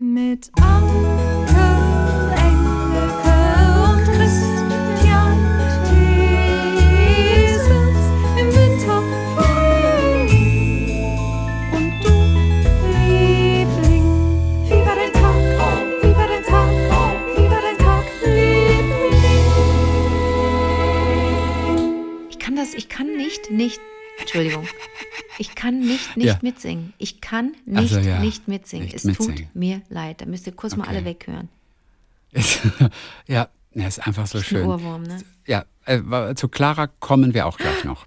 Mit Anke, Engelke und Christian Thiesens im Winter Frühling. Und du, Liebling, wie war Tag? Wie war Tag? Wie war Tag, Liebling? Ich kann das, ich kann nicht, nicht, Entschuldigung. Ich kann nicht, nicht Ja. mitsingen. Ich kann nicht, Also ja, nicht mitsingen. nicht es mitsingen. tut mir leid. Da müsst ihr kurz mal Okay. alle weghören. ja, ja, ist einfach so Ein schön. Ohrwurm, ne? Ja, äh, zu Clara kommen wir auch gleich noch.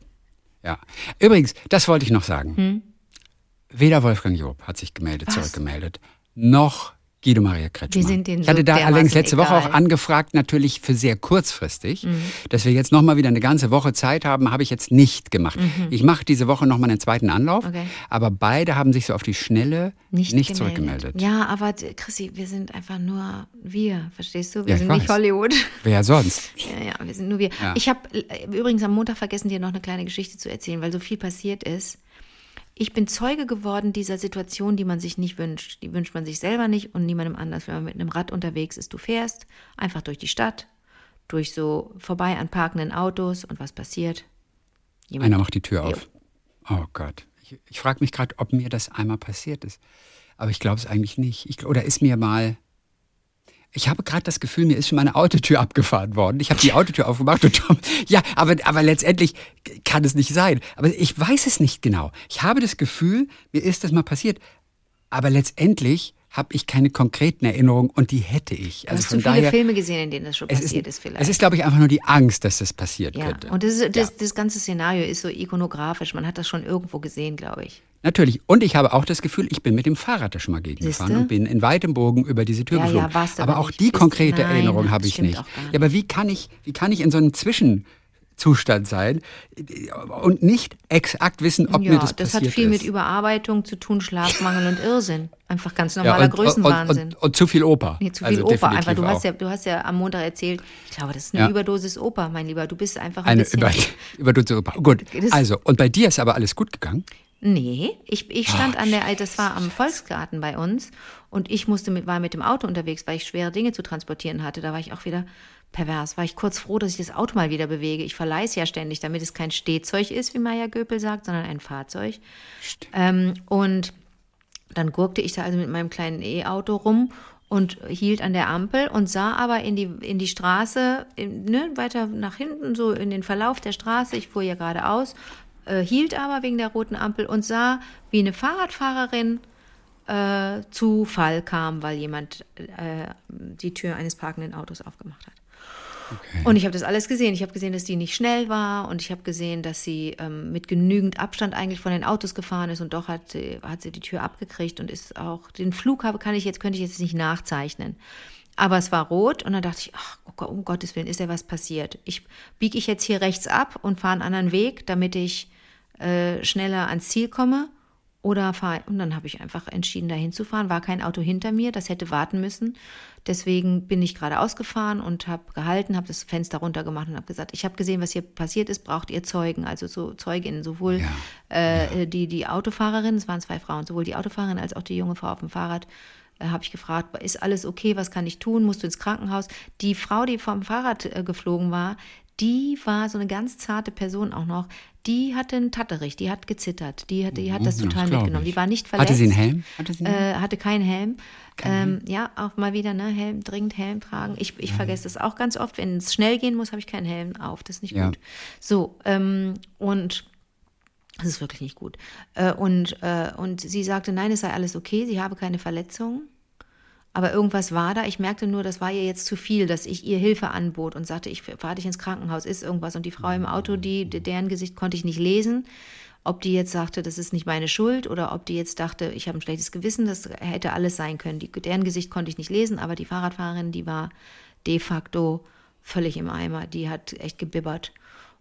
Ja. Übrigens, das wollte ich noch sagen. Weder Wolfgang Job hat sich gemeldet, Hm? Was? zurückgemeldet, noch Guido Maria denen ich hatte da allerdings letzte Woche auch egal. Mhm. angefragt, natürlich für sehr kurzfristig, dass wir jetzt nochmal wieder eine ganze Woche Zeit haben, habe ich jetzt nicht gemacht. Ich mache diese Woche nochmal einen zweiten Anlauf, Mhm. Okay. aber beide haben sich so auf die Schnelle nicht, Nicht, gemeldet. zurückgemeldet. Ja, aber d- Chrissy, wir sind einfach nur wir, verstehst du? Wir Ja, sind nicht weiß. Hollywood. Wer sonst? Ja, ja, wir sind nur wir. Ja. Ich habe übrigens am Montag vergessen, dir noch eine kleine Geschichte zu erzählen, weil so viel passiert ist. Ich bin Zeuge geworden dieser Situation, die man sich nicht wünscht. Die wünscht man sich selber nicht und niemandem anders, wenn man mit einem Rad unterwegs ist. Du fährst einfach durch die Stadt, durch so vorbei an parkenden Autos und was passiert? Jemand Einer macht die Tür auf. Oh Gott. Ich, ich frage mich gerade, ob mir das einmal passiert ist. Aber ich glaube es eigentlich nicht. Ich, oder ist mir mal. Ich habe gerade das Gefühl, mir ist schon meine Autotür abgefahren worden. Ich habe die Autotür aufgemacht und Tom, ja, aber, aber letztendlich kann es nicht sein. Aber ich weiß es nicht genau. Ich habe das Gefühl, mir ist das mal passiert. Aber letztendlich habe ich keine konkreten Erinnerungen und die hätte ich. Du Also hast von zu viele daher, Filme gesehen, in denen das schon passiert ist, ist, vielleicht. es ist, glaube ich, einfach nur die Angst, dass das passiert ja, könnte. und das, ist, das, das ganze Szenario ist so ikonografisch. Man hat das schon irgendwo gesehen, glaube ich. Natürlich. Und ich habe auch das Gefühl, ich bin mit dem Fahrrad da schon mal gegengefahren und bin in weitem Bogen über diese Tür Ja, ja, geflogen. du aber aber auch die konkrete Erinnerung habe ich nicht. nicht. Ja, aber wie kann ich, wie kann ich in so einem Zwischenzustand sein und nicht exakt wissen, ob ja, mir das, das passiert hat viel ist? mit Überarbeitung zu tun, Schlafmangel und Irrsinn. Einfach ganz ja, normaler und, und, Größenwahnsinn. und, und, und zu viel Oper. Nee, zu viel Also Oper. Einfach, du hast, ja, du hast ja am Montag erzählt, ich glaube, das ist eine Ja. Überdosis Oper, mein Lieber. Du bist einfach ein eine bisschen. über, Überdosis Oper. Gut, Das- also, und bei dir ist aber alles gut gegangen? Nee, ich, ich stand an der, das war am Volksgarten bei uns und ich musste mit, war mit dem Auto unterwegs, weil ich schwere Dinge zu transportieren hatte. Da war ich auch wieder pervers. War ich kurz froh, dass ich das Auto mal wieder bewege. Ich verleihe es ja ständig, damit es kein Stehzeug ist, wie Maya Göpel sagt, sondern ein Fahrzeug. Ähm, und dann gurkte ich da also mit meinem kleinen E-Auto rum und hielt an der Ampel und sah aber in die, in die Straße, in, ne, weiter nach hinten, so in den Verlauf der Straße. Ich fuhr ja geradeaus, äh, hielt aber wegen der roten Ampel und sah, wie eine Fahrradfahrerin äh, zu Fall kam, weil jemand äh, die Tür eines parkenden Autos aufgemacht hat. Und ich habe das alles gesehen. Ich habe gesehen, dass die nicht schnell war und ich habe gesehen, dass sie ähm, mit genügend Abstand eigentlich von den Autos gefahren ist und doch hat hat sie die Tür abgekriegt und ist auch den Flug habe kann ich jetzt könnte ich jetzt nicht nachzeichnen. Aber es war rot und dann dachte ich, ach, oh um Gottes Willen, ist ja was passiert. Ich biege ich jetzt hier rechts ab und fahre einen anderen Weg, damit ich äh, schneller ans Ziel komme oder fahre. Und dann habe ich einfach entschieden, da hinzufahren. War kein Auto hinter mir, das hätte warten müssen. Deswegen bin ich geradeaus gefahren und habe gehalten, habe das Fenster runtergemacht und habe gesagt, ich habe gesehen, was hier passiert ist, braucht ihr Zeugen, also so Zeuginnen, sowohl äh, die, die Autofahrerin, es waren zwei Frauen, sowohl die Autofahrerin als auch die junge Frau auf dem Fahrrad, äh, habe ich gefragt, ist alles okay, was kann ich tun, musst du ins Krankenhaus? Die Frau, die vom Fahrrad äh, geflogen war, die war so eine ganz zarte Person auch noch. Die hatte einen Tatterich, die hat gezittert, die hat, die hat das total das mitgenommen. Die war nicht verletzt. Hatte sie einen Helm? Hatte sie einen Äh, hatte keinen Helm. Ähm, ja, auch mal wieder, ne, Helm, dringend Helm tragen. Ich, ich vergesse das auch ganz oft. Wenn es schnell gehen muss, habe ich keinen Helm auf. Das ist nicht Ja. gut. So, ähm, und das ist wirklich nicht gut. Äh, und, äh, und sie sagte, nein, es sei alles okay, sie habe keine Verletzungen. Aber irgendwas war da. Ich merkte nur, das war ihr jetzt zu viel, dass ich ihr Hilfe anbot und sagte, ich fahre dich ins Krankenhaus, ist irgendwas. Und die Frau im Auto, die, deren Gesicht konnte ich nicht lesen. Ob die jetzt sagte, das ist nicht meine Schuld oder ob die jetzt dachte, ich habe ein schlechtes Gewissen, das hätte alles sein können. Die, deren Gesicht konnte ich nicht lesen, aber die Fahrradfahrerin, die war de facto völlig im Eimer. Die hat echt gebibbert.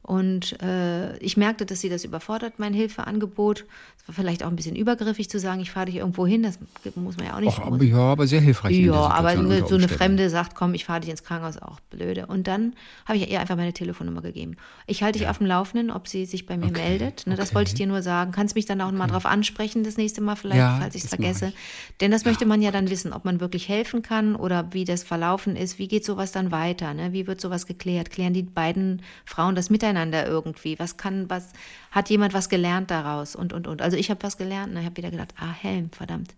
Und äh, ich merkte, dass sie das überfordert, mein Hilfeangebot. Es war vielleicht auch ein bisschen übergriffig zu sagen, ich fahre dich irgendwo hin. Das muss man ja auch nicht. Och, aber, ja, aber sehr hilfreich. Ja, aber so eine. Fremde sagt, komm, ich fahre dich ins Krankenhaus, auch blöde. Und dann habe ich ihr einfach meine Telefonnummer gegeben. Ich halte dich auf dem Laufenden, ob sie sich bei mir Okay, meldet. Ne, Das okay. wollte ich dir nur sagen. Kannst mich dann auch mal drauf ansprechen, das nächste Mal vielleicht, Ja, falls ich es das vergesse. ich. Denn das möchte man ja dann wissen, ob man wirklich helfen kann oder wie das verlaufen ist. Wie geht sowas dann weiter? Ne? Wie wird sowas geklärt? Klären die beiden Frauen das miteinander irgendwie? Was kann, was, hat jemand was gelernt daraus? Und, und, und. Also ich habe was gelernt. Ne? Ich habe wieder gedacht, ah, Helm, verdammt.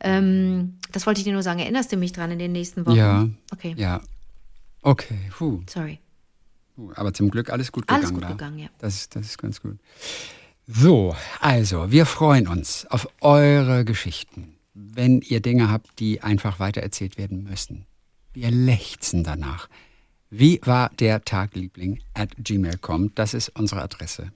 Ähm, das wollte ich dir nur sagen. Erinnerst du mich dran in den nächsten Wochen? Ja. Okay. Ja. Okay, puh. Sorry. Aber zum Glück alles gut gegangen. Alles gut da. gegangen, ja. Das, ist- das ist ganz gut. So, also, wir freuen uns auf eure Geschichten. Wenn ihr Dinge habt, die einfach weitererzählt werden müssen. Wir lechzen danach. Wie war der Tag, Liebling? At gmail.com. Das ist unsere Adresse.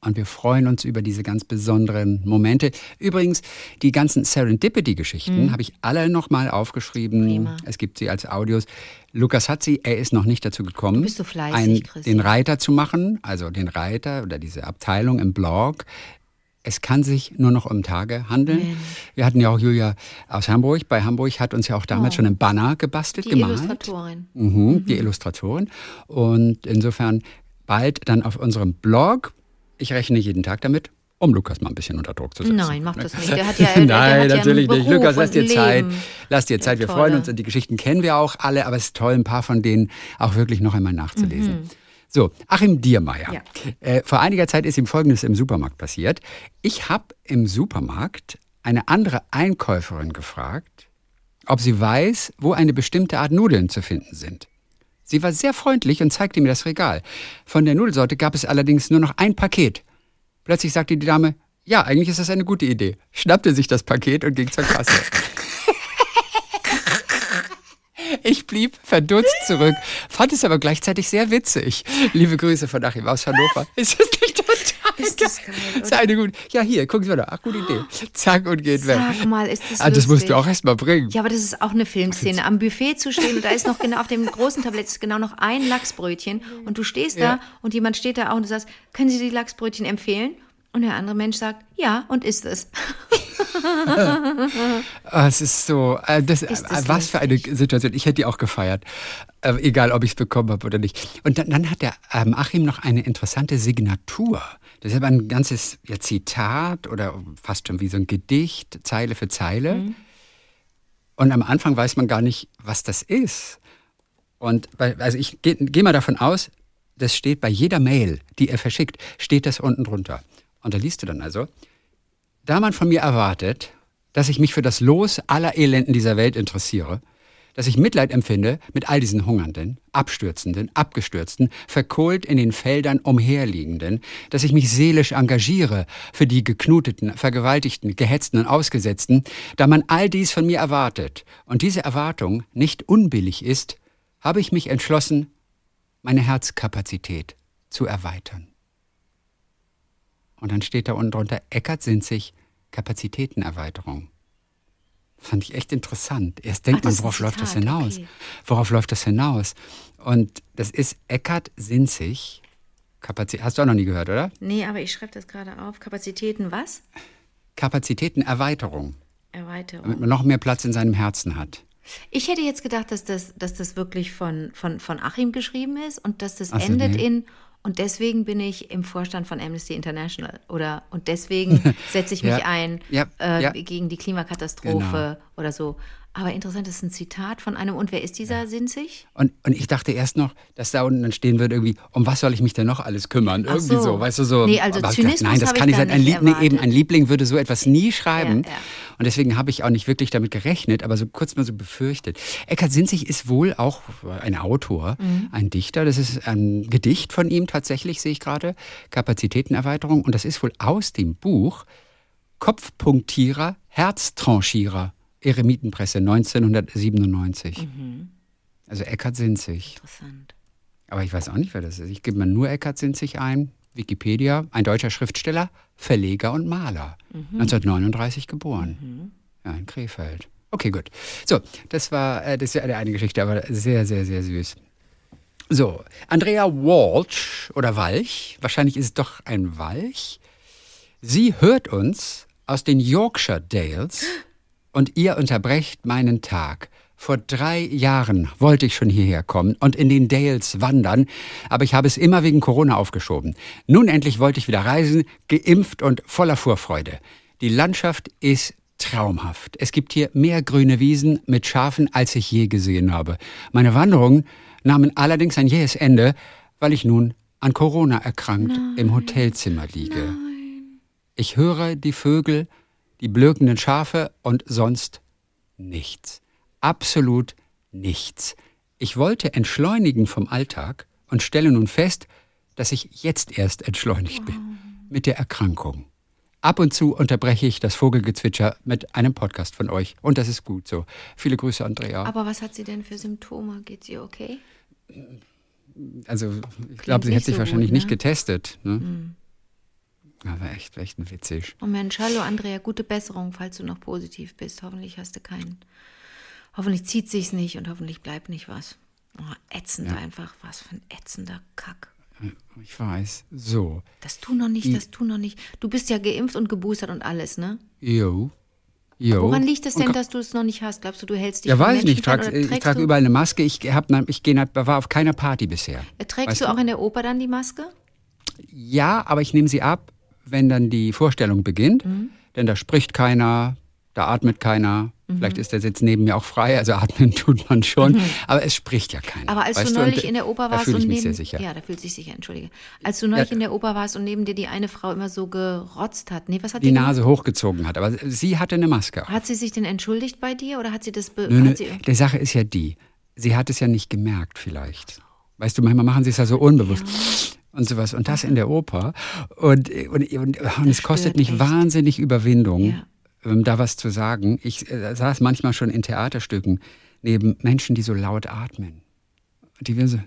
Und wir freuen uns über diese ganz besonderen Momente. Übrigens, die ganzen Serendipity-Geschichten habe ich alle nochmal aufgeschrieben. Mhm. Prima. Es gibt sie als Audios. Lukas hat sie, er ist noch nicht dazu gekommen, Du bist so fleißig, einen, den Reiter zu machen, also den Reiter oder diese Abteilung im Blog. Es kann sich nur noch um Tage handeln. Mensch. Wir hatten ja auch Julia aus Hamburg. Bei Hamburg hat uns ja auch damals Oh. schon ein Banner gebastelt, Die gemalt. Illustratorin. Mhm, Die Illustratorin. Und insofern bald dann auf unserem Blog. Ich rechne jeden Tag damit, um Lukas mal ein bisschen unter Druck zu setzen. Nein, mach das nicht. Der hat ja, der, Nein, hat ja natürlich einen nicht. Beruf Lukas, lass dir Zeit. Lass dir Zeit. Wir Ja, freuen tolle. uns und die Geschichten kennen wir auch alle, aber es ist toll, ein paar von denen auch wirklich noch einmal nachzulesen. So, Achim Diermeier. Ja. Äh, vor einiger Zeit ist ihm Folgendes im Supermarkt passiert. Ich habe im Supermarkt eine andere Einkäuferin gefragt, ob sie weiß, wo eine bestimmte Art Nudeln zu finden sind. Sie war sehr freundlich und zeigte mir das Regal. Von der Nudelsorte gab es allerdings nur noch ein Paket. Plötzlich sagte die Dame, ja, eigentlich ist das eine gute Idee. Schnappte sich das Paket und ging zur Kasse. Ich blieb verdutzt zurück, fand es aber gleichzeitig sehr witzig. Liebe Grüße von Achim aus Hannover. Ist das nicht total Ist das geil, oder? Ist eine gute, ja, hier, gucken Sie mal da. Ach, gute Idee. Zack und geht weg. Sag mal, ist das ah, das musst du auch erst mal bringen. Ja, aber das ist auch eine Filmszene. Am Buffet zu stehen und da ist noch genau auf dem großen Tablett ist genau noch ein Lachsbrötchen und du stehst Ja. da und jemand steht da auch und du sagst, können Sie die Lachsbrötchen empfehlen? Und der andere Mensch sagt, ja, und ist es. Ah, es ist so, äh, das, Ist äh, das was für eine Situation. Ich hätte die auch gefeiert, äh, egal ob ich es bekommen habe oder nicht. Und dann, dann hat der ähm, Achim noch eine interessante Signatur. Das ist aber ein ganzes ja, Zitat oder fast schon wie so ein Gedicht, Zeile für Zeile. Mhm. Und am Anfang weiß man gar nicht, was das ist. Und bei, also ich gehe geh mal davon aus, das steht bei jeder Mail, die er verschickt, steht das unten drunter. Und da liest du dann also, da man von mir erwartet, dass ich mich für das Los aller Elenden dieser Welt interessiere, dass ich Mitleid empfinde mit all diesen Hungernden, Abstürzenden, Abgestürzten, verkohlt in den Feldern umherliegenden, dass ich mich seelisch engagiere für die geknuteten, vergewaltigten, gehetzten und ausgesetzten, da man all dies von mir erwartet und diese Erwartung nicht unbillig ist, habe ich mich entschlossen, meine Herzkapazität zu erweitern. Und dann steht da unten drunter, Eckert Sinzig, Kapazitätenerweiterung. Fand ich echt interessant. Erst denkt Ach, man, worauf läuft das hinaus? okay. Worauf läuft das hinaus? Und das ist Eckart Sinzig. Kapazität, hast du auch noch nie gehört, oder? Nee, aber ich schreibe das gerade auf. Kapazitäten was? Kapazitätenerweiterung. Erweiterung. Damit man noch mehr Platz in seinem Herzen hat. Ich hätte jetzt gedacht, dass das, dass das wirklich von, von, von Achim geschrieben ist und dass das Ach endet nee. in und deswegen bin ich im Vorstand von Amnesty International oder und deswegen setze ich mich Ja, ein ja, äh, ja. gegen die Klimakatastrophe Genau. oder so. Aber interessant, das ist ein Zitat von einem. Und wer ist dieser Sinzig? Und, und ich dachte erst noch, dass da unten dann stehen würde irgendwie, um was soll ich mich denn noch alles kümmern? Ach Irgendwie so. so. weißt du so. Nee, also ich gedacht, Zynismus Nein, das kann ich nicht da sein. Ein, nicht Lieb, nee, eben, ein Liebling würde so etwas nie schreiben. Ja, ja. Und deswegen habe ich auch nicht wirklich damit gerechnet, aber so kurz mal so befürchtet. Eckhard Sinzig ist wohl auch ein Autor, Mhm. ein Dichter. Das ist ein Gedicht von ihm tatsächlich, sehe ich gerade. Kapazitätenerweiterung. Und das ist wohl aus dem Buch Kopfpunktierer, Herztranchierer. Eremitenpresse 1997. Also Eckhard Sinzig. Interessant. Aber ich weiß auch nicht, wer das ist. Ich gebe mal nur Eckhard Sinzig ein. Wikipedia, ein deutscher Schriftsteller, Verleger und Maler. 1939 geboren. Ja, in Krefeld. Okay, gut. So, das war, äh, das ist ja eine Geschichte, aber sehr, sehr, sehr süß. So, Andrea Walsh oder Walch, wahrscheinlich ist es doch ein Walch. Sie hört uns aus den Yorkshire Dales und ihr unterbrecht meinen Tag. Vor drei Jahren wollte ich schon hierher kommen und in den Dales wandern, aber ich habe es immer wegen Corona aufgeschoben. Nun endlich wollte ich wieder reisen, geimpft und voller Vorfreude. Die Landschaft ist traumhaft. Es gibt hier mehr grüne Wiesen mit Schafen, als ich je gesehen habe. Meine Wanderungen nahmen allerdings ein jähes Ende, weil ich nun an Corona erkrankt im Hotelzimmer liege. Ich höre die Vögel, die blökenden Schafe und sonst nichts. Absolut nichts. Ich wollte entschleunigen vom Alltag und stelle nun fest, dass ich jetzt erst entschleunigt bin mit der Erkrankung. Ab und zu unterbreche ich das Vogelgezwitscher mit einem Podcast von euch und das ist gut so. Viele Grüße, Andrea. Aber was hat sie denn für Symptome? Geht's ihr okay? also ich glaube, sie nicht hat sich so wahrscheinlich gut, nicht ne? getestet. Ne? Aber echt, echt ein witzig. Oh Mensch, hallo Andrea, gute Besserung, falls du noch positiv bist. Hoffentlich hast du keinen. Hoffentlich zieht sich's nicht und hoffentlich bleibt nicht was. Oh, ätzend Ja. einfach. Was für ein ätzender Kack. Ich weiß. So. Das tu noch nicht, Die- das tu noch nicht. Du bist ja geimpft und geboostert und alles, ne? Jo. Jo. Woran liegt es Und denn, dass du es noch nicht hast? Glaubst du, du hältst dich Ja, weiß ich nicht. Menschen Ich trage, fern oder ich trage überall eine Maske. Ich, hab, ich geh, war auf keiner Party bisher. Äh, Trägst Weißt du? auch in der Oper dann die Maske? Ja, aber ich nehme sie ab, wenn dann die Vorstellung beginnt. Mhm. Denn da spricht keiner, da atmet keiner. Mhm. Vielleicht ist der Sitz neben mir auch frei, also atmen tut man schon. Aber es spricht ja keiner. Aber als weißt du neulich und in der Oper warst und neben ja, da fühlt sich sicher, entschuldige. Als du neulich Ja. in der Oper warst und neben dir die eine Frau immer so gerotzt hat. Nee, was hat die die gemacht? Nase hochgezogen hat. Aber sie hatte eine Maske. auf. Hat sie sich denn entschuldigt bei dir oder hat sie das be Nö, sie die Sache ist ja die, sie hat es ja nicht gemerkt vielleicht. Weißt du, manchmal machen sie es ja so unbewusst. Und sowas. Und das in der Oper. Und, und, und, und es kostet mich echt. wahnsinnig Überwindung, Ja. ähm, da was zu sagen. Ich äh, saß manchmal schon in Theaterstücken neben Menschen, die so laut atmen. Die wir so,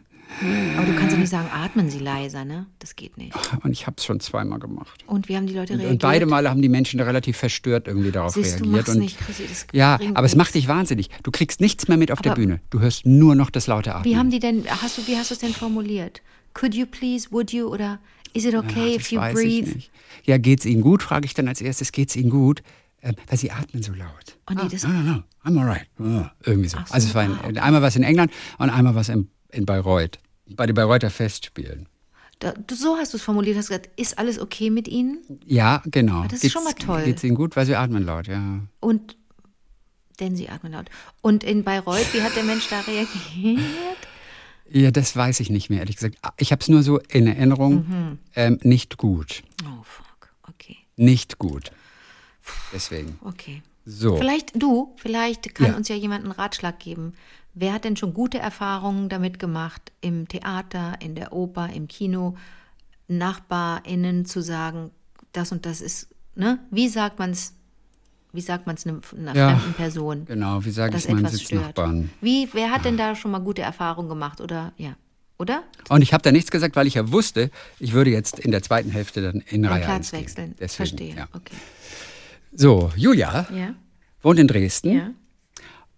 Aber du kannst ja nicht sagen, atmen Sie leiser, ne? Das geht nicht. und ich habe es schon zweimal gemacht. Und wie haben die Leute reagiert? und beide Male haben die Menschen relativ verstört irgendwie darauf Siehst du, reagiert. mach's und, nicht, Chrissy, das ja, aber es macht dich wahnsinnig. Du kriegst nichts mehr mit auf der Aber- Bühne. Du hörst nur noch das laute Atmen. Wie haben die denn, hast du, wie hast du es denn formuliert? Could you please, would you oder is it okay Ach, if you breathe? Ja, geht's Ihnen gut? Frage ich dann als erstes. Geht's Ihnen gut? Ähm, weil Sie atmen so laut. Oh nee, das, No, no, no, I'm alright. Ah, irgendwie so. So, also es war ah, in, einmal was in England und einmal was in, in Bayreuth. Bei den Bayreuther Festspielen. da, du, so hast du es formuliert, hast gesagt, ist alles okay mit Ihnen? Ja, genau. Ah, das ist schon mal toll. Geht's Ihnen gut? Weil Sie atmen laut, ja. Und, denn sie atmen laut. Und in Bayreuth, wie hat der Mensch da reagiert? Ja, das weiß ich nicht mehr, ehrlich gesagt. Ich habe es nur so in Erinnerung. Mhm. Ähm, nicht gut. Oh, fuck. Okay, Nicht gut. Deswegen. okay. So. Vielleicht du, vielleicht kann Ja. uns ja jemand einen Ratschlag geben. Wer hat denn schon gute Erfahrungen damit gemacht, im Theater, in der Oper, im Kino, NachbarInnen zu sagen, das und das ist, ne? Wie sagt man es, wie sagt man es einer, Ja, fremden Person? Genau, wie sage ich meinem. Sitznachbarn? Wie, wer hat denn da schon mal gute Erfahrungen gemacht oder, ja, oder? Und ich habe da nichts gesagt, weil ich ja wusste, ich würde jetzt in der zweiten Hälfte dann in Den Reihe Platz 1 gehen. wechseln. Deswegen, Verstehe, Ja. okay. So, Julia Ja, wohnt in Dresden ja.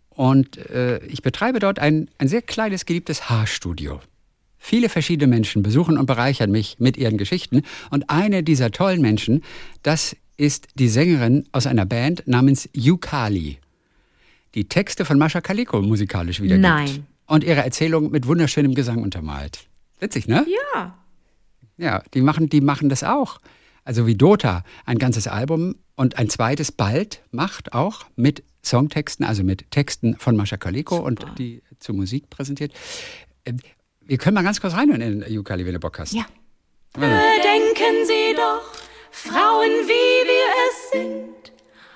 und äh, ich betreibe dort ein, ein sehr kleines, geliebtes Haarstudio. Viele verschiedene Menschen besuchen und bereichern mich mit ihren Geschichten. Und eine dieser tollen Menschen, das ist die Sängerin aus einer Band namens Yukali, die Texte von Mascha Kaliko musikalisch wiedergibt. Nein. Und ihre Erzählung mit wunderschönem Gesang untermalt. Witzig, ne? Ja. Ja, die machen, die machen das auch. Also wie Dota ein ganzes Album und ein zweites bald macht auch mit Songtexten, also mit Texten von Mascha Kaliko und die zur Musik präsentiert. Ähm, Wir können mal ganz kurz reinhören in Yukali, wenn du Bock hast. Ja. Bedenken Sie doch, Frauen wie wir es sind,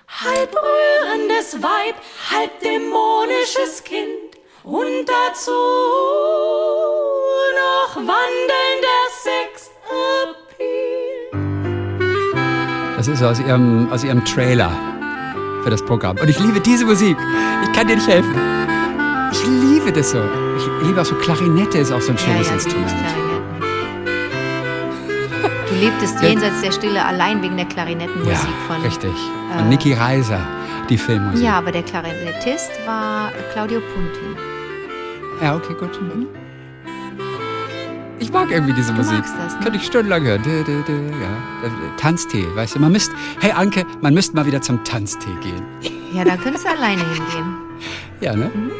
halb rührendes Weib, halb dämonisches Kind und dazu noch wandelnder Sexappeal. Das ist aus ihrem, aus ihrem Trailer für das Programm. Und ich liebe diese Musik. Ich kann dir nicht helfen. Ich liebe das so. Ich liebe auch so Klarinette, ist auch so ein schönes ja, ja, Instrument. Lebtest jenseits der Stille allein wegen der Klarinettenmusik Ja, von. richtig. Von Niki Reiser, die Filmmusik. Ja, aber der Klarinettist war Claudio Punti. Ja, okay, gut. Mhm. Ich mag irgendwie diese Du Musik. magst das, ne? Könnte ich stundenlang hören. Dö, dö, dö, ja. Äh, Tanztee, weißt du, man müsste, hey Anke, man müsste mal wieder zum Tanztee gehen. Ja, da könntest du alleine hingehen. Ja, ne? Mhm.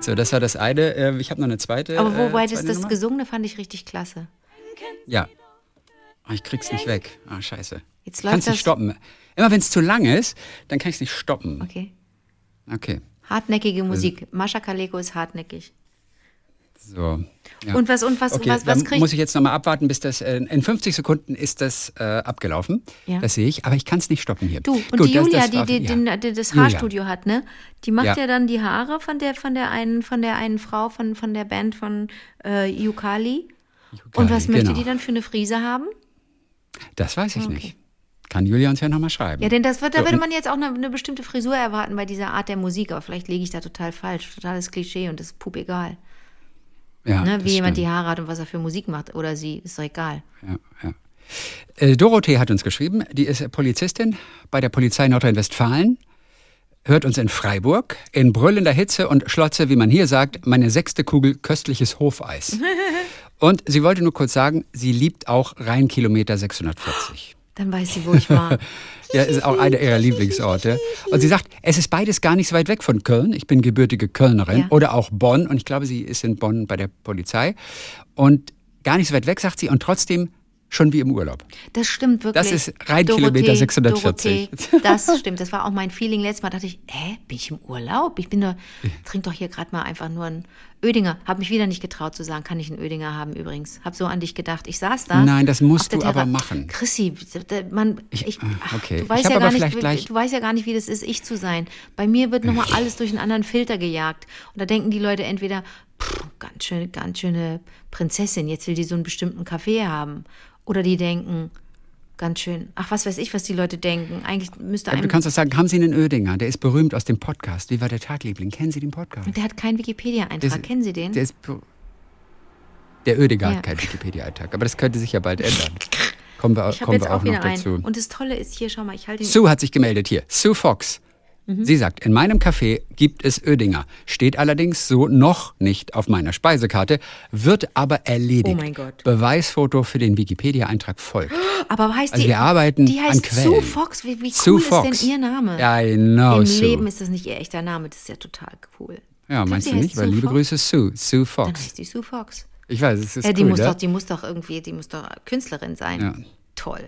So, das war das eine. Ähm, Ich habe noch eine zweite. Aber wobei äh, das, zweite das Nummer. Gesungene fand ich richtig klasse. Ja. Oh, ich krieg's nicht weg. Ah, scheiße. Jetzt Kannst läuft nicht das. stoppen. Immer wenn es zu lang ist, dann kann ich es nicht stoppen. Okay. Okay. Hartnäckige Musik. Mascha Kaleko ist hartnäckig. So. Ja. Und was und was Okay, was was kriegt muss ich jetzt nochmal abwarten, bis das, äh, in 50 Sekunden ist das äh, abgelaufen. Ja. Das sehe ich, aber ich kann es nicht stoppen hier. Du, und Gut, die das- Julia, das die, war- die, ja. die, die das Julia. Haarstudio hat, ne? Die macht ja. Dann die Haare von der, von der einen, von der einen Frau von, von der Band von äh, Yukali. Und was möchte genau. die dann für eine Frise haben? Das weiß ich nicht. Kann Julia uns ja nochmal schreiben. Ja, denn das wird, da So, würde man jetzt auch eine, eine bestimmte Frisur erwarten bei dieser Art der Musik, aber vielleicht liege ich da total falsch. Totales Klischee und das ist pup egal. ja, Ne? Wie jemand die stimmt. Haare hat und was er für Musik macht. Oder sie, ist doch egal. Ja, ja. Äh, Dorothee hat uns geschrieben, die ist Polizistin bei der Polizei Nordrhein-Westfalen, hört uns in Freiburg, in brüllender Hitze und Schlotze, wie man hier sagt, meine sechste Kugel köstliches Hofeis. und sie wollte nur kurz sagen, sie liebt auch Rheinkilometer 640. Dann weiß sie, wo ich war. Ja, ist auch einer ihrer Lieblingsorte. Und sie sagt, es ist beides gar nicht so weit weg von Köln. Ich bin gebürtige Kölnerin Ja. oder auch Bonn. Und ich glaube, sie ist in Bonn bei der Polizei. Und gar nicht so weit weg, sagt sie, und trotzdem schon wie im Urlaub. Das stimmt wirklich. Das ist Rheinkilometer 640. Dorothee, das stimmt. Das war auch mein Feeling. Letztes Mal dachte ich, hä, bin ich im Urlaub? Ich bin doch, trink doch hier gerade mal einfach nur einen Ödinger. Hab mich wieder nicht getraut zu sagen, kann ich einen Ödinger haben übrigens. Hab so an dich gedacht. Ich saß da. Nein, das musst du aber Terra- machen. Chrissy, man, ich, Ich- ach, okay. du weißt ja aber gar nicht, gleich- du weißt ja gar nicht, wie das ist, ich zu sein. Bei mir wird nochmal alles durch einen anderen Filter gejagt. Und da denken die Leute entweder, pff, ganz schöne, ganz schöne Prinzessin, jetzt will die so einen bestimmten Kaffee haben. Oder die denken, ganz schön, ach, was weiß ich, was die Leute denken. Eigentlich müsste du einem, kannst doch sagen, haben Sie einen Ödinger? Der ist berühmt aus dem Podcast. Wie war der Tagliebling? Kennen Sie den Podcast? der hat keinen Wikipedia-Eintrag. Kennen Sie den? Der, ist, der Ödinger Ja. hat keinen Wikipedia-Eintrag. Aber das könnte sich ja bald ändern. Kommen wir, kommen wir auch, noch wieder dazu. Und das Tolle ist hier, schau mal, ich halte ihn. Sue hat sich gemeldet hier. Sue Fox. Mhm. Sie sagt, in meinem Café gibt es Ödinger. Steht allerdings so noch nicht auf meiner Speisekarte, wird aber erledigt. Oh mein Gott. Beweisfoto für den Wikipedia-Eintrag folgt. Aber heißt Also die, wir arbeiten die an heißt Quellen. Sue Fox. Wie, wie cool Sue ist Fox. denn ihr Name? I know, Im Sue. Leben ist das nicht ihr echter Name. Das ist ja total cool. Ja, Glaub, meinst du nicht? Weil Sue liebe Fox? Grüße, Sue. Sue Dann Fox. heißt die Sue Fox. Ich weiß, es ist Ja, die cool, muss ne? doch, die muss doch irgendwie, die muss doch Künstlerin sein. Ja. Toll.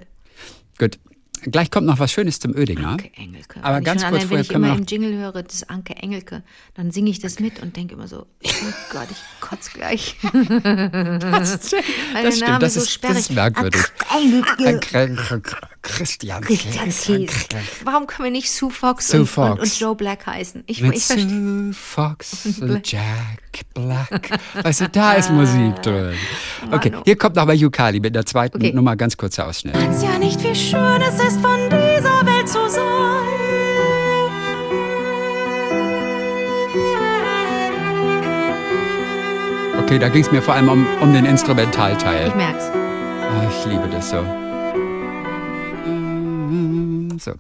Gut. Gleich kommt noch was Schönes zum Ödinger. Anke Engelke. Aber Wenn ich ganz schon kurz allein, vorher wenn ich immer noch- im Jingle höre, das ist Anke Engelke, dann singe ich das mit und denke immer so, oh Gott, ich kotze gleich. Weil Das der stimmt, Name das so ist, sperrig. das ist merkwürdig. Anke Engelke. Christian. Christian. Warum können wir nicht Sue Fox, Sue und, Fox. Und, und Joe Black heißen? Ich, Mit ich. Sue Fox und Jack Black. Weißt du, da ist Musik drin. Okay, hier kommt noch mal Yukali mit der zweiten Okay. Nummer, ganz kurzer Ausschnitt. Weiß ja nicht, wie schön es ist, von dieser Welt zu sein. Okay, da ging es mir vor allem um, um den Instrumentalteil. Ich merk's. Ah, ich liebe das so. So.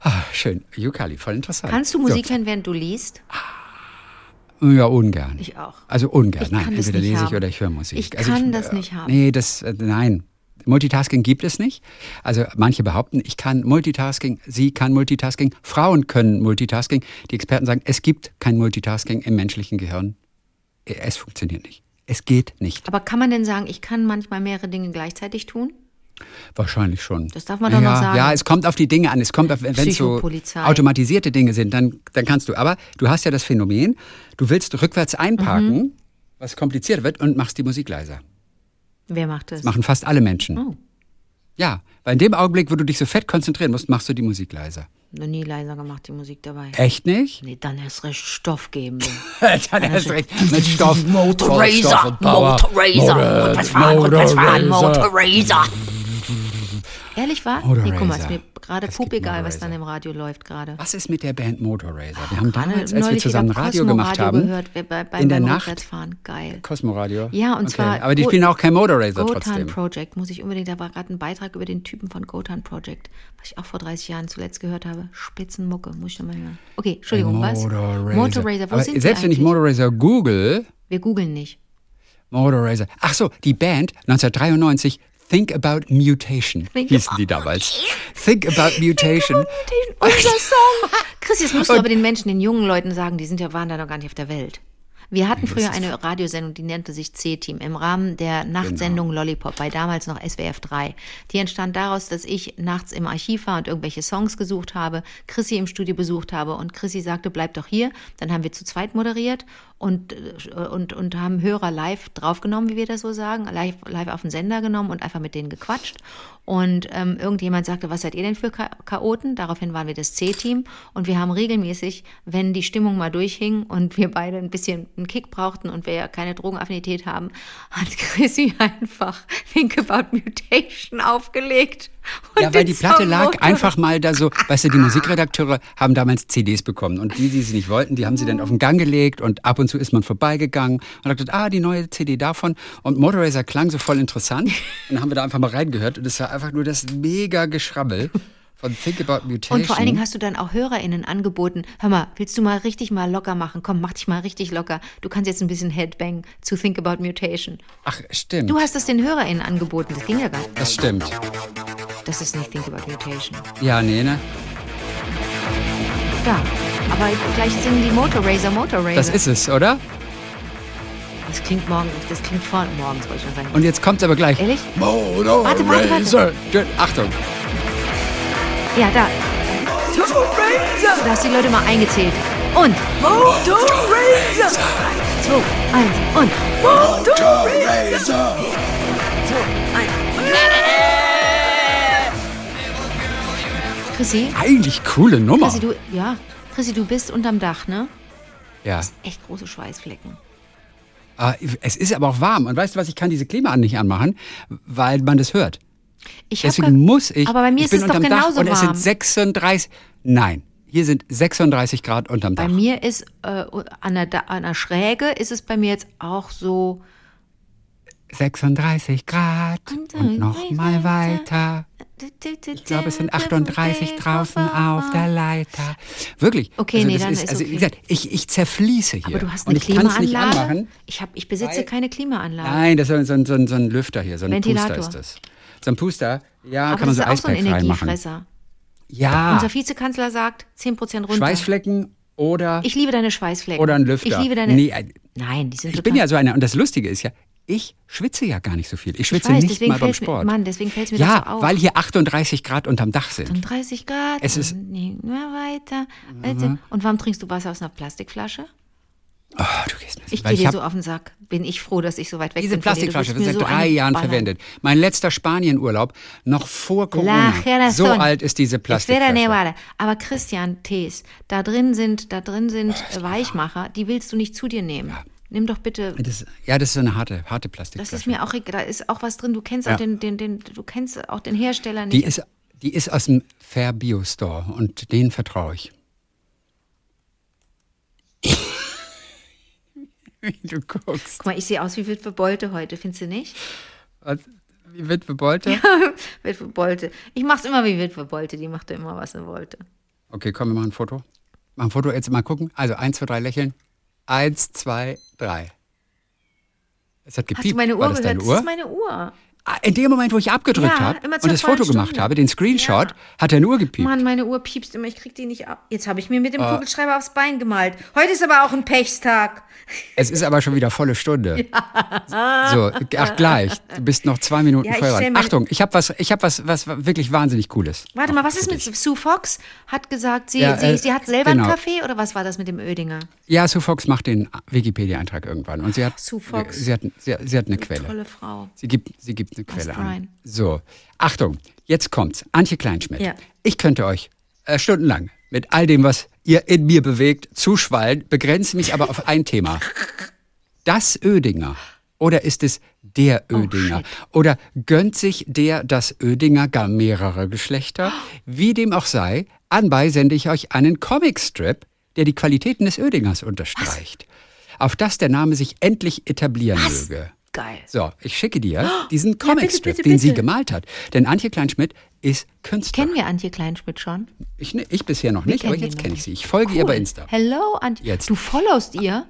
Ah, schön. Yukali, voll interessant. Kannst du Musik hören, während du liest? So. Ja, ungern. Ich auch. Also ungern. Ich nein, kann das entweder nicht lese ich haben. oder ich höre Musik. Ich also kann das äh, nicht haben. Nee, das, äh, nein. Multitasking gibt es nicht. Also manche behaupten, ich kann Multitasking, sie kann Multitasking, Frauen können Multitasking. Die Experten sagen, es gibt kein Multitasking im menschlichen Gehirn. Es funktioniert nicht. Es geht nicht. Aber kann man denn sagen, ich kann manchmal mehrere Dinge gleichzeitig tun? Wahrscheinlich schon. Das darf man doch ja, noch sagen. Ja, es kommt auf die Dinge an. Es kommt auf, wenn es so automatisierte Dinge sind, dann, dann kannst du. Aber du hast ja das Phänomen, du willst rückwärts einparken, Mhm. was kompliziert wird, und machst die Musik leiser. Wer macht das? Machen fast alle Menschen. Oh. Ja, weil in dem Augenblick, wo du dich so fett konzentrieren musst, machst du die Musik leiser. Noch nie leiser gemacht, die Musik dabei. Echt nicht? Nee, dann erst recht Stoff geben. Dann erst recht mit Stoff. voll Motorrazor, Stoff und Power. Motorrazor, Motor- rückwärts fahren, rückwärts fahren, Motorrazor. Motorrazor. Ehrlich wahr? Motorrazor. Nee, guck mal, ist mir gerade pupegal, was dann im Radio läuft gerade. Was ist mit der Band Motorrazor? Wir haben Gerade damals, als wir zusammen Radio gemacht Radio haben, gehört, bei, in der Nacht, Rückwärtsfahren. Geil. Cosmo Radio. Ja, und okay. zwar Aber die spielen auch kein Gotan trotzdem. Project muss ich unbedingt, da war gerade ein Beitrag über den Typen von Gotan Project, was ich auch vor 30 Jahren zuletzt gehört habe. Spitzenmucke, muss ich nochmal hören. Okay, Entschuldigung, was? Motorrazor, wo Aber sind selbst wenn ich? Motorrazor google, Wir googeln nicht. Motorracer. Ach so, die Band 1993 Think About Mutation Think hießen About die damals. Think About Mutation. Unser Song. Chris, jetzt musst du aber den Menschen, den jungen Leuten sagen, die sind ja, waren da noch gar nicht auf der Welt. Wir hatten früher eine Radiosendung, die nannte sich C-Team im Rahmen der Nachtsendung Genau. Lollipop, bei damals noch SWF 3. Die entstand daraus, dass ich nachts im Archiv war und irgendwelche Songs gesucht habe, Chrissy im Studio besucht habe und Chrissy sagte, bleib doch hier. Dann haben wir zu zweit moderiert und, äh, und, und haben Hörer live draufgenommen, wie wir das so sagen, live, live auf den Sender genommen und einfach mit denen gequatscht. Und ähm, irgendjemand sagte, was seid ihr denn für Cha Chaoten? Daraufhin waren wir das C-Team und wir haben regelmäßig, wenn die Stimmung mal durchhing und wir beide ein bisschen einen Kick brauchten und wir ja keine Drogenaffinität haben, hat Chrissy einfach Think About Mutation aufgelegt. Und Ja, weil die Platte lag einfach mal da so, weißt du, die Musikredakteure haben damals CDs bekommen und die, die sie nicht wollten, die haben sie dann auf den Gang gelegt und ab und zu ist man vorbeigegangen und hat gesagt, ah, die neue CD davon und Motorracer klang so voll interessant und dann haben wir da einfach mal reingehört und es war einfach nur das mega Geschrabbel von Think About Mutation. Und vor allen Dingen hast du dann auch HörerInnen angeboten, hör mal, willst du mal richtig mal locker machen? Komm, mach dich mal richtig locker. Du kannst jetzt ein bisschen Headbang zu Think About Mutation. Ach, stimmt. Du hast das den HörerInnen angeboten. Das ging ja gar nicht. das stimmt. Das ist nicht Think About Mutation. Ja, nee, ne? Da. Aber gleich singen die Motor Racer, Motor Racer. Das ist es, oder? Das klingt morgen, das klingt vor morgens, wollte ich schon sagen. Und jetzt kommt's aber gleich. Ehrlich? Motorracer. Warte, warte, warte. Gut, Achtung. Ja, da. Da hast du die Leute mal eingezählt. Und. Motor Racer. Zwei, eins und. Motor Racer. Zwei, eins. Chrissy, Eigentlich coole Nummer. Chrissy, du, ja, Chrissy, du bist unterm Dach, ne? Ja. Echt große Schweißflecken. Ah, Es ist aber auch warm. Und weißt du was, ich kann diese Klima nicht anmachen, weil man das hört. Ich Deswegen gar- muss ich. Aber bei mir ist es doch genauso Dach und es sind warm. 36. Nein, hier sind 36 Grad unterm Bei Dach. mir ist äh, an, der, an der Schräge ist es bei mir jetzt auch so 36 Grad Und und noch dann mal weiter. Ich glaube, es sind 38 draußen auf der Leiter. Wirklich. Okay, also nee, das dann ist, ist also, okay. Wie gesagt, ich, ich zerfließe hier. Aber du hast eine ich Klimaanlage? anmachen. Ich, hab, ich besitze Weil- keine Klimaanlage. Nein, das ist so ein, so ein, so ein Lüfter hier, so ein Ventilator. Puster ist das. So ein Puster, ja, Aber kann man das so ist auch so ein Eisberg reinmachen. Energiefresser. Ja, Unser Vizekanzler sagt 10% runter. Schweißflecken oder, Ich liebe deine Schweißflecken. oder ein Lüfter. Ich liebe deine. Nee, äh, Nein, die sind ich bin ja so einer, und das Lustige ist ja, ich schwitze ja gar nicht so viel. Ich schwitze weiß, nicht mal beim fällt's mir- Sport. Mann, deswegen fällt's mir das ja, so auf. weil hier 38 Grad unterm Dach sind. Und 30 Grad. Es ist- mehr weiter. weiter. Und warum trinkst du Wasser aus einer Plastikflasche? Oh, du gehst mir Ich gehe dir so auf den Sack. Bin ich froh, dass ich so weit weg diese bin. Du Plastikflasche wird mir seit so drei Jahren ballern. verwendet. Mein letzter Spanienurlaub, noch vor Corona. So alt ist diese Es Plastikflasche. Aber Christian Tees, da drin sind, da drin sind Weichmacher, die willst du nicht zu dir nehmen. Nimm doch bitte. Das, ja, das ist so eine harte, harte Das Plastikflasche. ist mir auch egal. Da ist auch was drin. Du kennst Ja. auch den, den, den, du kennst auch den Hersteller nicht. die, ist, die ist aus dem Fair Bio Store und denen vertraue ich. Wie du guckst. Guck mal, ich sehe aus wie Witwe Bolte heute, findest du nicht? Was, wie Witwe Bolte? Witwe Bolte. Ich mach's immer wie Witwe Bolte, die machte immer, was sie wollte. Okay, komm, wir machen ein Foto. Machen ein Foto, jetzt mal gucken. Also eins, zwei, drei, lächeln. Eins, zwei, drei. Es hat gepiept. Hast du meine War Uhr das gehört? deine Das Uhr? ist meine Uhr. Ah, In dem Moment, wo ich abgedrückt Ja, habe und das Foto gemacht Stunde. habe, den Screenshot, Ja. hat deine Uhr gepiept. Mann, meine Uhr piepst immer, ich krieg die nicht ab. Jetzt habe ich mir mit dem Ah. Kugelschreiber aufs Bein gemalt. Heute ist aber auch ein Pechstag. Es ist aber schon wieder volle Stunde. So, ach gleich. Du bist noch zwei Minuten Ja, vorher Achtung, ich habe was, ich habe was, was wirklich wahnsinnig Cooles. Warte mal, was ist mit Sue Fox? Hat gesagt, sie, Ja, sie, äh, sie hat selber genau. einen Kaffee oder was war das mit dem Oedinger? Ja, Sue Fox macht den Wikipedia-Eintrag irgendwann und sie hat, Sue Fox. Sie, hat, sie, sie hat eine Quelle. Tolle Frau. Sie gibt, sie gibt eine Quelle an. Brian. So, Achtung, jetzt kommt's. Antje Kleinschmidt. Ja. Ich könnte euch äh, stundenlang mit all dem, was ihr in mir bewegt, zuschwallen, begrenze mich aber auf ein Thema. Das Ödinger. Oder ist es der Ödinger? shit. Oder gönnt sich der das Ödinger gar mehrere Geschlechter? Wie dem auch sei, anbei sende ich euch einen Comicstrip, der die Qualitäten des Ödingers unterstreicht. Auf das der Name sich endlich etablieren möge. Geil. So, ich schicke dir diesen bitte, Comicstrip, bitte, den sie bitte. gemalt hat. Denn Antje Kleinschmidt ist Künstlerin. Kennen wir Antje Kleinschmidt schon? Ich, ne- ich bisher noch Wir nicht, aber jetzt kenne ich sie. Ich folge ihr Cool. bei Insta. Hello, Antje. Jetzt. Du followst ihr?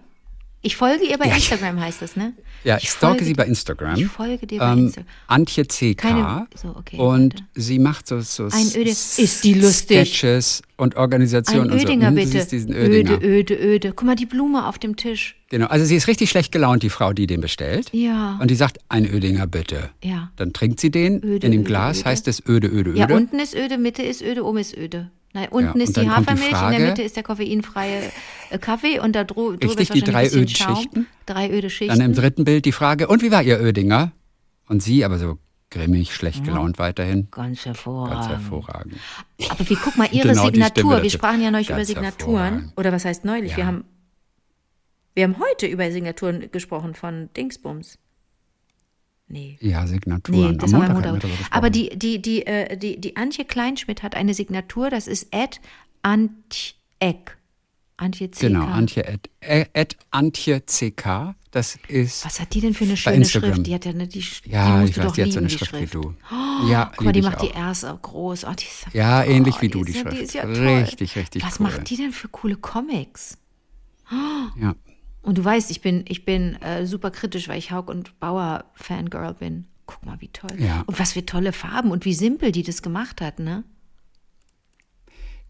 Ich folge ihr bei Ja, ich- Instagram, heißt das, ne? Ja, ich stalke sie bei Instagram. Ich folge dir bei Ähm, Instagram. Antje CK. Keine- so, okay, und warte. sie macht so, so Ein Öde- ist die lustig. Sketches und Ein Organisationen und so. Ödinger, Hm, bitte. Öde, öde, öde. Guck mal, die Blume auf dem Tisch. Genau, also sie ist richtig schlecht gelaunt, die Frau, die den bestellt. Ja. Und die sagt, ein Ödinger bitte. Ja. Dann trinkt sie den. Öde, In dem öde, Glas öde. heißt es öde, öde, öde. Ja, unten ist öde, Mitte ist öde, oben ist öde. Nein, unten und ist die kommt die Hafermilch, in Frage- der Mitte ist der koffeinfreie äh, Kaffee und da drüber Richtig, ist die drei Ölschichten. Schaum. Drei öde Schichten. Dann im dritten Bild die Frage, und wie war ihr Ödinger? Und sie aber so grimmig, schlecht gelaunt weiterhin. Ganz hervorragend. Ganz hervorragend. Aber wie, guck mal, Ihre Genau Signatur. Wir sprachen ja neulich über Signaturen. Oder was heißt neulich? Ja. Wir haben wir haben heute über Signaturen gesprochen von Dingsbums. Nee. Ja, Signaturen. Nee, das Am war Montag Mutter. gesprochen. Aber die, die, die, äh, die, die Antje Kleinschmidt hat eine Signatur, das ist Ed Antjeck. Antje CK. Genau, Antje, at, äh, at Antje CK. Das ist. Was hat die denn für eine schöne. Schrift? Die hat ja eine, die, Ja, die ich weiß, die hat so eine die Schrift, wie Schrift. du. ja, Guck mal, die macht die auch. R so groß. Oh, die ist Ja, oh, ähnlich wie du, ist die ja, Die Schrift. ist ja toll. Richtig, richtig Was cool. macht die denn für coole Comics? Ja. Und du weißt, ich bin, ich bin äh, super kritisch, weil ich Haug und Bauer Fangirl bin. Guck mal, wie toll. Ja. Und was für tolle Farben und wie simpel die das gemacht hat, ne?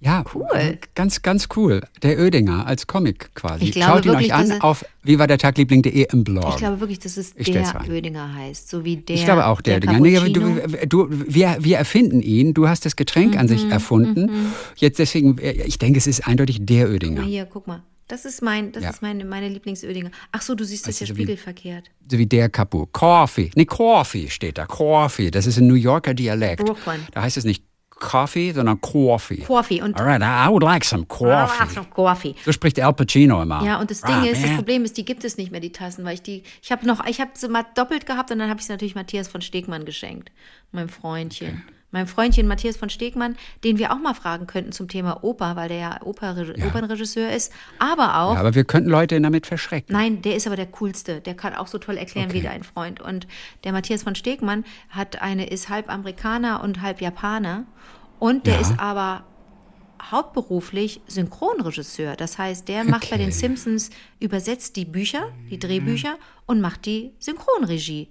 Ja, Cool. ganz, ganz cool. Der Ödinger als Comic quasi. Ich glaube Schaut ihn wirklich, euch an auf wie war der Tagliebling.de im Blog. Ich glaube wirklich, dass es Ich der rein. Oedinger heißt, so wie der. Ich glaube auch der, Dinger. Nee, aber Cappuccino. du, du, wir, wir erfinden ihn. Du hast das Getränk an Mhm, sich erfunden. Jetzt deswegen, äh, ich denke, es ist eindeutig der Ödinger. Hier, guck mal. Das ist mein, das Ja. ist meine, meine Lieblingsödinger. Ach so, du siehst das ja so wie- spiegelverkehrt. So wie der Capu. Coffee. Nee, Coffee steht da. Coffee. Das ist ein New Yorker Dialekt. Brooklyn. Da heißt es nicht Coffee, sondern Coffee. Coffee und Alright, I would like some coffee. Coffee. So spricht Al Pacino immer. Ja, und das Ding Ah, ist, das man. Problem ist, die gibt es nicht mehr, die Tassen, weil ich die, ich habe noch, ich habe sie mal doppelt gehabt und dann habe ich sie natürlich Matthias von Stegmann geschenkt, meinem Freundchen. Meinem Freundchen Matthias von Stegmann, den wir auch mal fragen könnten zum Thema Oper, weil der ja, Oper, Opernregisseur ist, aber auch Ja, aber wir könnten Leute damit verschrecken. Nein, der ist aber der coolste. Der kann auch so toll erklären wie dein Freund. Und der Matthias von Stegmann hat eine, ist halb Amerikaner und halb Japaner. Und der Ja. ist aber hauptberuflich Synchronregisseur. Das heißt, der macht bei den Okay. Simpsons, übersetzt die Bücher, die Drehbücher und macht die Synchronregie.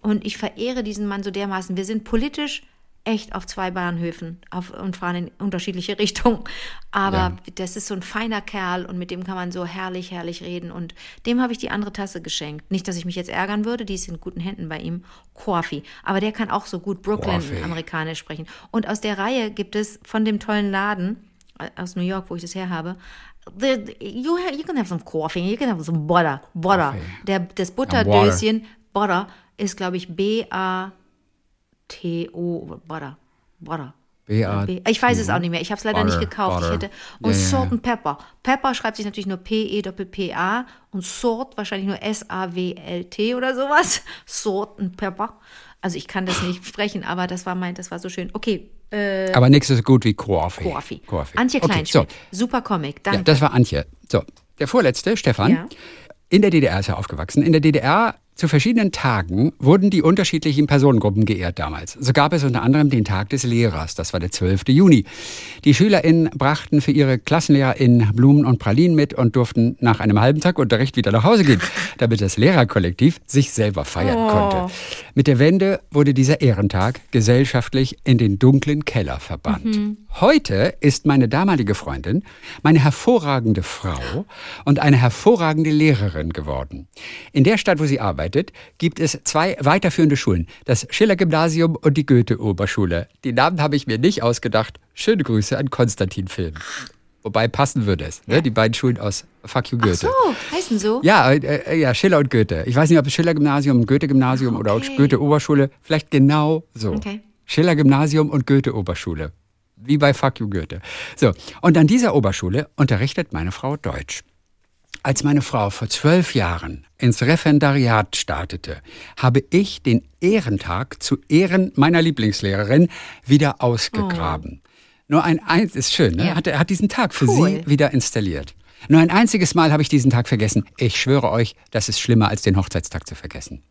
Und ich verehre diesen Mann so dermaßen. Wir sind politisch echt auf zwei Bahnhöfen auf, und fahren in unterschiedliche Richtungen. Aber Ja. das ist so ein feiner Kerl und mit dem kann man so herrlich, herrlich reden. Und dem habe ich die andere Tasse geschenkt. Nicht, dass ich mich jetzt ärgern würde, die ist in guten Händen bei ihm. Coffee. Aber der kann auch so gut Brooklyn Coffee. amerikanisch sprechen. Und aus der Reihe gibt es von dem tollen Laden äh, aus New York, wo ich das her habe, the, you, ha- you can have some coffee, you can have some butter. Butter. Der, das. Butterdöschen, Butter, ist, glaube ich, B-A-T-O, Butter. Butter. B.A. B- Ich weiß es auch nicht mehr. Ich habe es leider nicht Butter, gekauft. Ich Butter. hätte und ja, Salt ja. and Pepper. Pepper schreibt sich natürlich nur P-E-P-P-A und Salt wahrscheinlich nur S-A-W-L-T oder sowas. Salt and Pepper. Also ich kann das nicht sprechen, aber das war mein, das war so schön. Okay, äh, Aber nichts ist so gut wie Coffee. Coffee. Coffee. Antje Okay, Kleinschmidt. so. Super Comic. Danke. Ja, das war Antje. So, der vorletzte, Stefan. Ja. In der DDR ist er aufgewachsen. In der DDR zu verschiedenen Tagen wurden die unterschiedlichen Personengruppen geehrt damals. So gab es unter anderem den Tag des Lehrers, das war der 12. Juni. Die SchülerInnen brachten für ihre KlassenlehrerInnen Blumen und Pralinen mit und durften nach einem halben Tag Unterricht wieder nach Hause gehen, damit das Lehrerkollektiv sich selber feiern Oh. konnte. Mit der Wende wurde dieser Ehrentag gesellschaftlich in den dunklen Keller verbannt. Mhm. Heute ist meine damalige Freundin meine hervorragende Frau und eine hervorragende Lehrerin geworden. In der Stadt, wo sie arbeitet, gibt es zwei weiterführende Schulen, das Schiller-Gymnasium und die Goethe-Oberschule. Die Namen habe ich mir nicht ausgedacht. Schöne Grüße an Konstantin Film. Wobei passen würde es, ne? die beiden Schulen aus Fuck You Goethe. so, heißen so? Ja, äh, äh, ja, Schiller und Goethe. Ich weiß nicht, ob es Schiller-Gymnasium Goethe-Gymnasium oder auch Okay. Goethe-Oberschule. Vielleicht genau so. Okay. Schiller-Gymnasium und Goethe-Oberschule. Wie bei Fuck You Goethe. So, und an dieser Oberschule unterrichtet meine Frau Deutsch. Als meine Frau vor zwölf Jahren ins Referendariat startete, habe ich den Ehrentag zu Ehren meiner Lieblingslehrerin wieder ausgegraben. Nur ein eins ist schön, ne? Ja. Hat, er hat diesen Tag für Cool. sie wieder installiert. Nur ein einziges Mal habe ich diesen Tag vergessen. Ich schwöre euch, das ist schlimmer als den Hochzeitstag zu vergessen.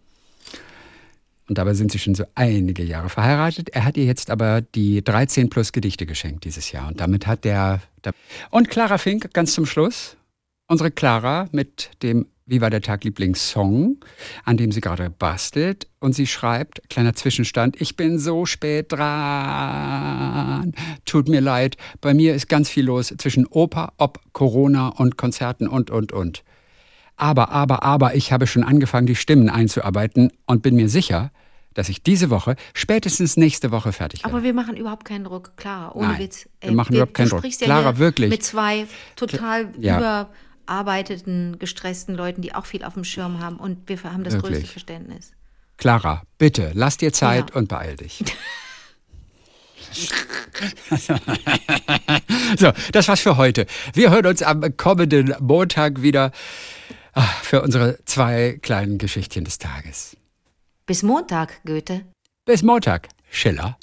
Und dabei sind sie schon so einige Jahre verheiratet. Er hat ihr jetzt aber die 13 plus Gedichte geschenkt dieses Jahr. Und damit hat der. der und Clara Fink, ganz zum Schluss. Unsere Clara mit dem wie war der Tag Lieblingssong, an dem sie gerade bastelt. Und sie schreibt, kleiner Zwischenstand, ich bin so spät dran. Tut mir leid, bei mir ist ganz viel los zwischen Oper, Ob, Corona und Konzerten und, und, und. Aber, aber, aber, ich habe schon angefangen, die Stimmen einzuarbeiten und bin mir sicher, dass ich diese Woche, spätestens nächste Woche fertig werde. Aber wir machen überhaupt keinen Druck, Clara, ohne Nein, Witz. wir machen überhaupt keinen du Druck. sprichst Ja Clara, hier wirklich. Mit zwei total Ja. Überarbeiteten, gestressten Leuten, die auch viel auf dem Schirm haben und wir haben das größte Wirklich. Verständnis. Clara, bitte, lass dir Zeit Ja. und beeil dich. so, das war's für heute. Wir hören uns am kommenden Montag wieder ah, für unsere zwei kleinen Geschichtchen des Tages. Bis Montag, Goethe. Bis Montag, Schiller.